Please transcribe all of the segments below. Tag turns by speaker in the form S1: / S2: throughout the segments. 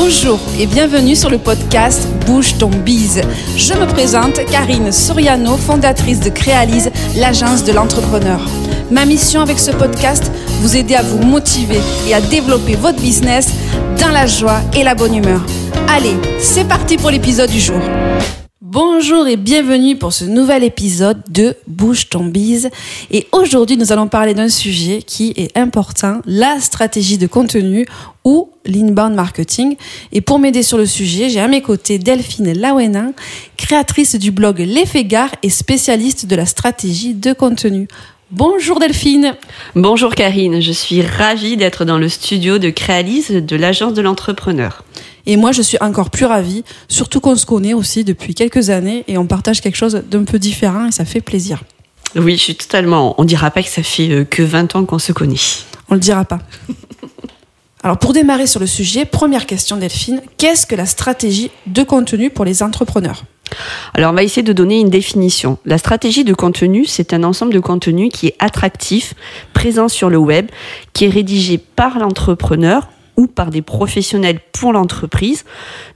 S1: Bonjour et bienvenue sur le podcast Bouge ton bise. Je me présente Karine Soriano, fondatrice de Créalise, l'agence de l'entrepreneur. Ma mission avec ce podcast, vous aider à vous motiver et à développer votre business dans la joie et la bonne humeur. Allez, c'est parti pour l'épisode du jour. Bonjour et bienvenue pour ce nouvel épisode de Bouge ton bise. Et aujourd'hui, nous allons parler d'un sujet qui est important, la stratégie de contenu ou l'inbound marketing. Et pour m'aider sur le sujet, j'ai à mes côtés Delphine Lawenin, créatrice du blog L'effet gare et spécialiste de la stratégie de contenu. Bonjour Delphine.
S2: Bonjour Karine, je suis ravie d'être dans le studio de Créalise de l'agence de l'entrepreneur.
S1: Et moi, je suis encore plus ravie, surtout qu'on se connaît aussi depuis quelques années et on partage quelque chose d'un peu différent et ça fait plaisir.
S2: Oui, je suis totalement. On dira pas que ça fait euh, que 20 ans qu'on se connaît.
S1: On le dira pas. Alors pour démarrer sur le sujet, première question Delphine, qu'est-ce que la stratégie de contenu pour les entrepreneurs?
S2: Alors, on va essayer de donner une définition. La stratégie de contenu, c'est un ensemble de contenu qui est attractif, présent sur le web, qui est rédigé par l'entrepreneur ou par des professionnels pour l'entreprise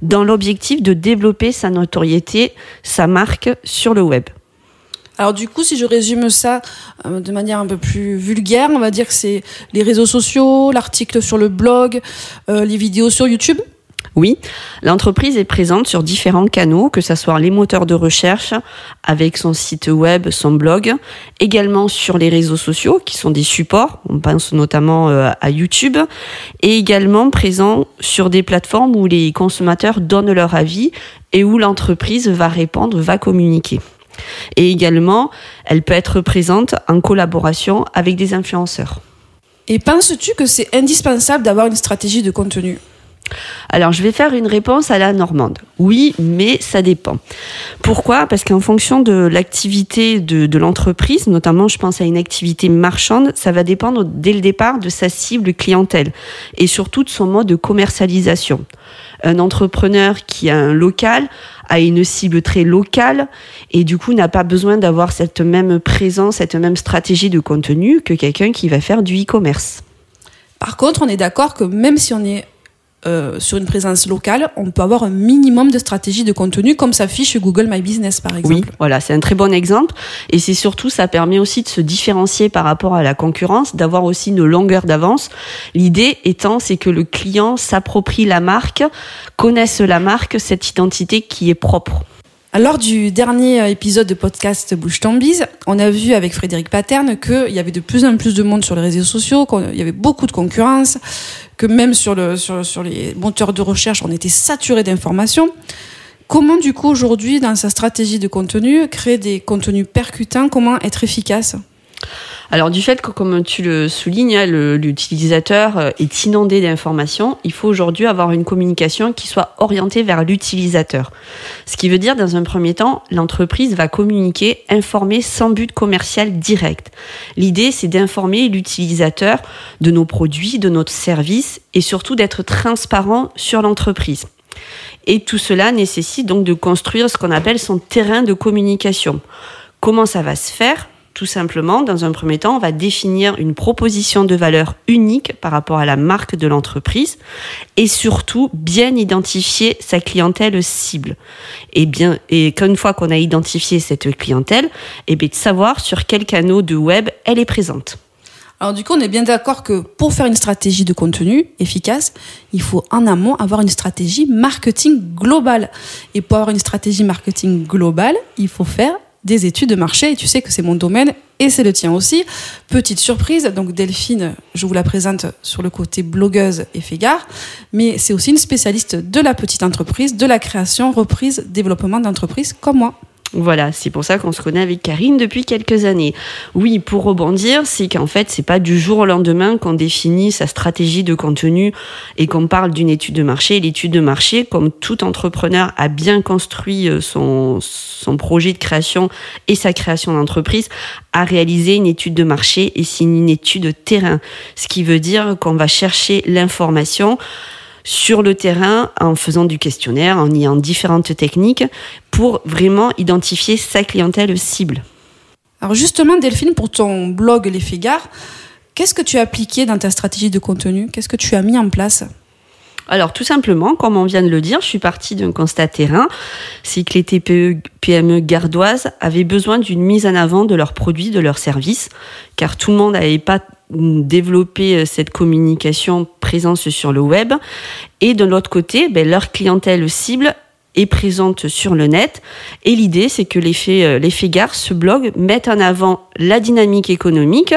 S2: dans l'objectif de développer sa notoriété, sa marque sur le web.
S1: Alors du coup, si je résume ça euh, de manière un peu plus vulgaire, on va dire que c'est les réseaux sociaux, l'article sur le blog, euh, les vidéos sur YouTube
S2: oui, l'entreprise est présente sur différents canaux, que ce soit les moteurs de recherche, avec son site web, son blog, également sur les réseaux sociaux, qui sont des supports, on pense notamment euh, à YouTube, et également présent sur des plateformes où les consommateurs donnent leur avis et où l'entreprise va répondre, va communiquer. Et également, elle peut être présente en collaboration avec des influenceurs.
S1: Et penses-tu que c'est indispensable d'avoir une stratégie de contenu?
S2: Alors, je vais faire une réponse à la normande. Oui, mais ça dépend. Pourquoi? Parce qu'en fonction de l'activité de, l'entreprise, notamment je pense à une activité marchande, ça va dépendre dès le départ de sa cible clientèle et surtout de son mode de commercialisation. Un entrepreneur qui a un local a une cible très locale et du coup n'a pas besoin d'avoir cette même présence, cette même stratégie de contenu que quelqu'un qui va faire du e-commerce.
S1: Par contre, on est d'accord que même si on est euh, sur une présence locale, on peut avoir un minimum de stratégie de contenu comme s'affiche Google My Business par exemple.
S2: Oui, voilà, c'est un très bon exemple. Et c'est surtout, ça permet aussi de se différencier par rapport à la concurrence, d'avoir aussi une longueur d'avance. L'idée étant, c'est que le client s'approprie la marque, connaisse la marque, cette identité qui est propre.
S1: Lors du dernier épisode de podcast Bouche ton bise, on a vu avec Frédéric Paterne qu'il y avait de plus en plus de monde sur les réseaux sociaux, qu'il y avait beaucoup de concurrence, que même sur, le, sur, sur les moteurs de recherche, on était saturé d'informations. Comment du coup aujourd'hui, dans sa stratégie de contenu, créer des contenus percutants, comment être efficace?
S2: Alors du fait que, comme tu le soulignes, hein, l'utilisateur euh, est inondé d'informations, il faut aujourd'hui avoir une communication qui soit orientée vers l'utilisateur. Ce qui veut dire, dans un premier temps, l'entreprise va communiquer, informer sans but commercial direct. L'idée, c'est d'informer l'utilisateur de nos produits, de notre service et surtout d'être transparent sur l'entreprise. Et tout cela nécessite donc de construire ce qu'on appelle son terrain de communication. Comment ça va se faire? Tout simplement, dans un premier temps, on va définir une proposition de valeur unique par rapport à la marque de l'entreprise et surtout bien identifier sa clientèle cible. Et bien, et qu'une fois qu'on a identifié cette clientèle, et eh bien de savoir sur quels canaux de web elle est présente.
S1: Alors du coup, on est bien d'accord que pour faire une stratégie de contenu efficace, il faut en amont avoir une stratégie marketing globale. Et pour avoir une stratégie marketing globale, il faut faire des études de marché et tu sais que c'est mon domaine et c'est le tien aussi. Petite surprise, donc Delphine, je vous la présente sur le côté blogueuse et fégare, mais c'est aussi une spécialiste de la petite entreprise, de la création, reprise, développement d'entreprise comme moi.
S2: Voilà, c'est pour ça qu'on se connaît avec Karine depuis quelques années. Oui, pour rebondir, c'est qu'en fait, c'est pas du jour au lendemain qu'on définit sa stratégie de contenu et qu'on parle d'une étude de marché. L'étude de marché, comme tout entrepreneur a bien construit euh, son, son projet de création et sa création d'entreprise, a réalisé une étude de marché et c'est une étude de terrain. Ce qui veut dire qu'on va chercher l'information sur le terrain en faisant du questionnaire, en ayant différentes techniques pour vraiment identifier sa clientèle cible.
S1: Alors justement, Delphine, pour ton blog Les Gare, qu'est-ce que tu as appliqué dans ta stratégie de contenu? Qu'est-ce que tu as mis en place?
S2: Alors tout simplement, comme on vient de le dire, je suis partie d'un constat terrain, c'est que les TPE PME gardoises avaient besoin d'une mise en avant de leurs produits, de leurs services, car tout le monde n'avait pas développé euh, cette communication présence sur le web. Et de l'autre côté, ben, leur clientèle cible est présente sur le net. Et l'idée, c'est que l'effet, euh, l'effet gare, ce blog, mette en avant la dynamique économique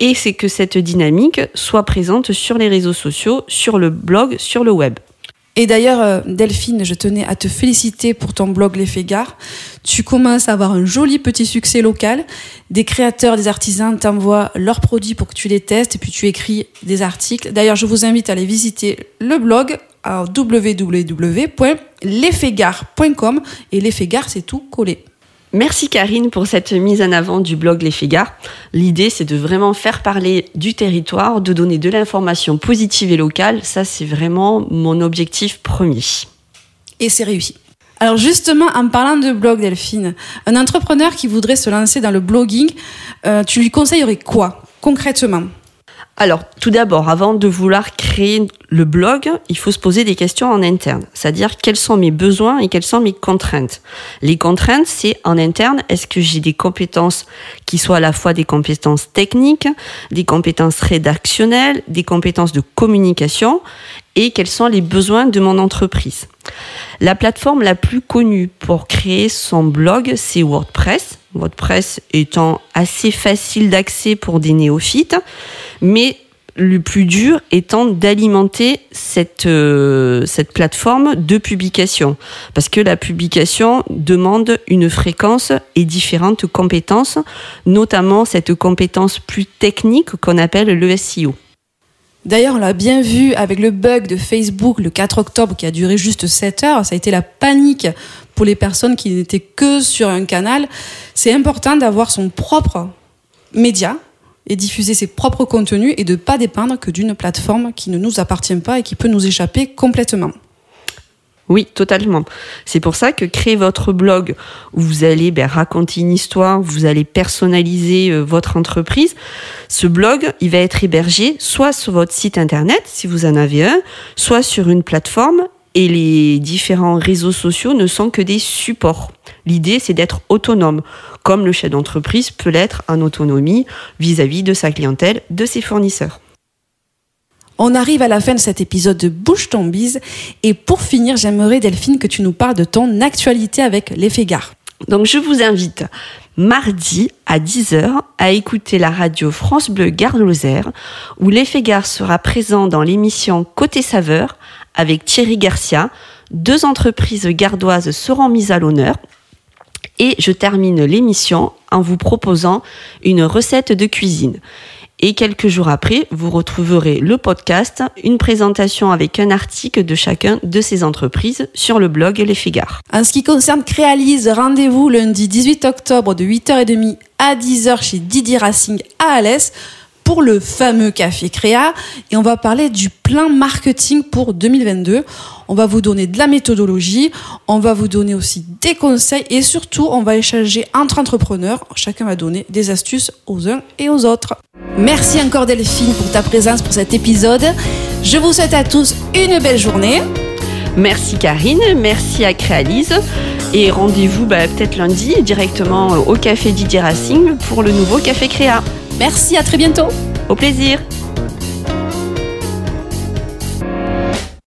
S2: et c'est que cette dynamique soit présente sur les réseaux sociaux, sur le blog, sur le web.
S1: Et d'ailleurs, euh, Delphine, je tenais à te féliciter pour ton blog L'effet gare. Tu commences à avoir un joli petit succès local. Des créateurs, des artisans t'envoient leurs produits pour que tu les testes et puis tu écris des articles. D'ailleurs, je vous invite à aller visiter le blog à www.l'effetgare.com et l'effet gare, c'est tout collé.
S2: Merci Karine pour cette mise en avant du blog Les Fégards. L'idée, c'est de vraiment faire parler du territoire, de donner de l'information positive et locale. Ça, c'est vraiment mon objectif premier.
S1: Et c'est réussi. Alors justement, en parlant de blog, Delphine, un entrepreneur qui voudrait se lancer dans le blogging, euh, tu lui conseillerais quoi concrètement?
S2: Alors, tout d'abord, avant de vouloir créer le blog, il faut se poser des questions en interne, c'est-à-dire quels sont mes besoins et quelles sont mes contraintes? Les contraintes, c'est en interne, est-ce que j'ai des compétences qui soient à la fois des compétences techniques, des compétences rédactionnelles, des compétences de communication, et quels sont les besoins de mon entreprise? La plateforme la plus connue pour créer son blog, c'est WordPress. WordPress étant assez facile d'accès pour des néophytes, mais le plus dur étant d'alimenter cette, euh, cette plateforme de publication. Parce que la publication demande une fréquence et différentes compétences, notamment cette compétence plus technique qu'on appelle le SEO.
S1: D'ailleurs, on l'a bien vu avec le bug de Facebook le 4 octobre qui a duré juste 7 heures. Ça a été la panique pour les personnes qui n'étaient que sur un canal. C'est important d'avoir son propre média et diffuser ses propres contenus et de ne pas dépendre que d'une plateforme qui ne nous appartient pas et qui peut nous échapper complètement.
S2: Oui, totalement. C'est pour ça que créer votre blog où vous allez ben, raconter une histoire, vous allez personnaliser euh, votre entreprise. Ce blog, il va être hébergé soit sur votre site internet, si vous en avez un, soit sur une plateforme. Et les différents réseaux sociaux ne sont que des supports. L'idée, c'est d'être autonome, comme le chef d'entreprise peut l'être en autonomie vis à -vis de sa clientèle, de ses fournisseurs.
S1: On arrive à la fin de cet épisode de Bouche ton bise. Et pour finir, j'aimerais, Delphine, que tu nous parles de ton actualité avec l'effet gare.
S2: Donc, je vous invite mardi à 10h à écouter la radio France Bleu Gare Lozère, où l'effet gare sera présent dans l'émission Côté Saveur avec Thierry Garcia. Deux entreprises gardoises seront mises à l'honneur. Et je termine l'émission en vous proposant une recette de cuisine. Et quelques jours après, vous retrouverez le podcast, une présentation avec un article de chacun de ces entreprises sur le blog Les Figares.
S1: En ce qui concerne Créalise, rendez-vous lundi 18 octobre de 8h30 à 10h chez Didier Racing à Alès pour le fameux Café Créa et on va parler du plan marketing pour 2022. On va vous donner de la méthodologie, on va vous donner aussi des conseils et surtout on va échanger entre entrepreneurs. Chacun va donner des astuces aux uns et aux autres. Merci encore Delphine pour ta présence pour cet épisode. Je vous souhaite à tous une belle journée.
S2: Merci Karine, merci à Créalise et rendez-vous bah, peut-être lundi directement au Café Didier Racing pour le nouveau Café Créa.
S1: Merci, à très bientôt.
S2: Au plaisir.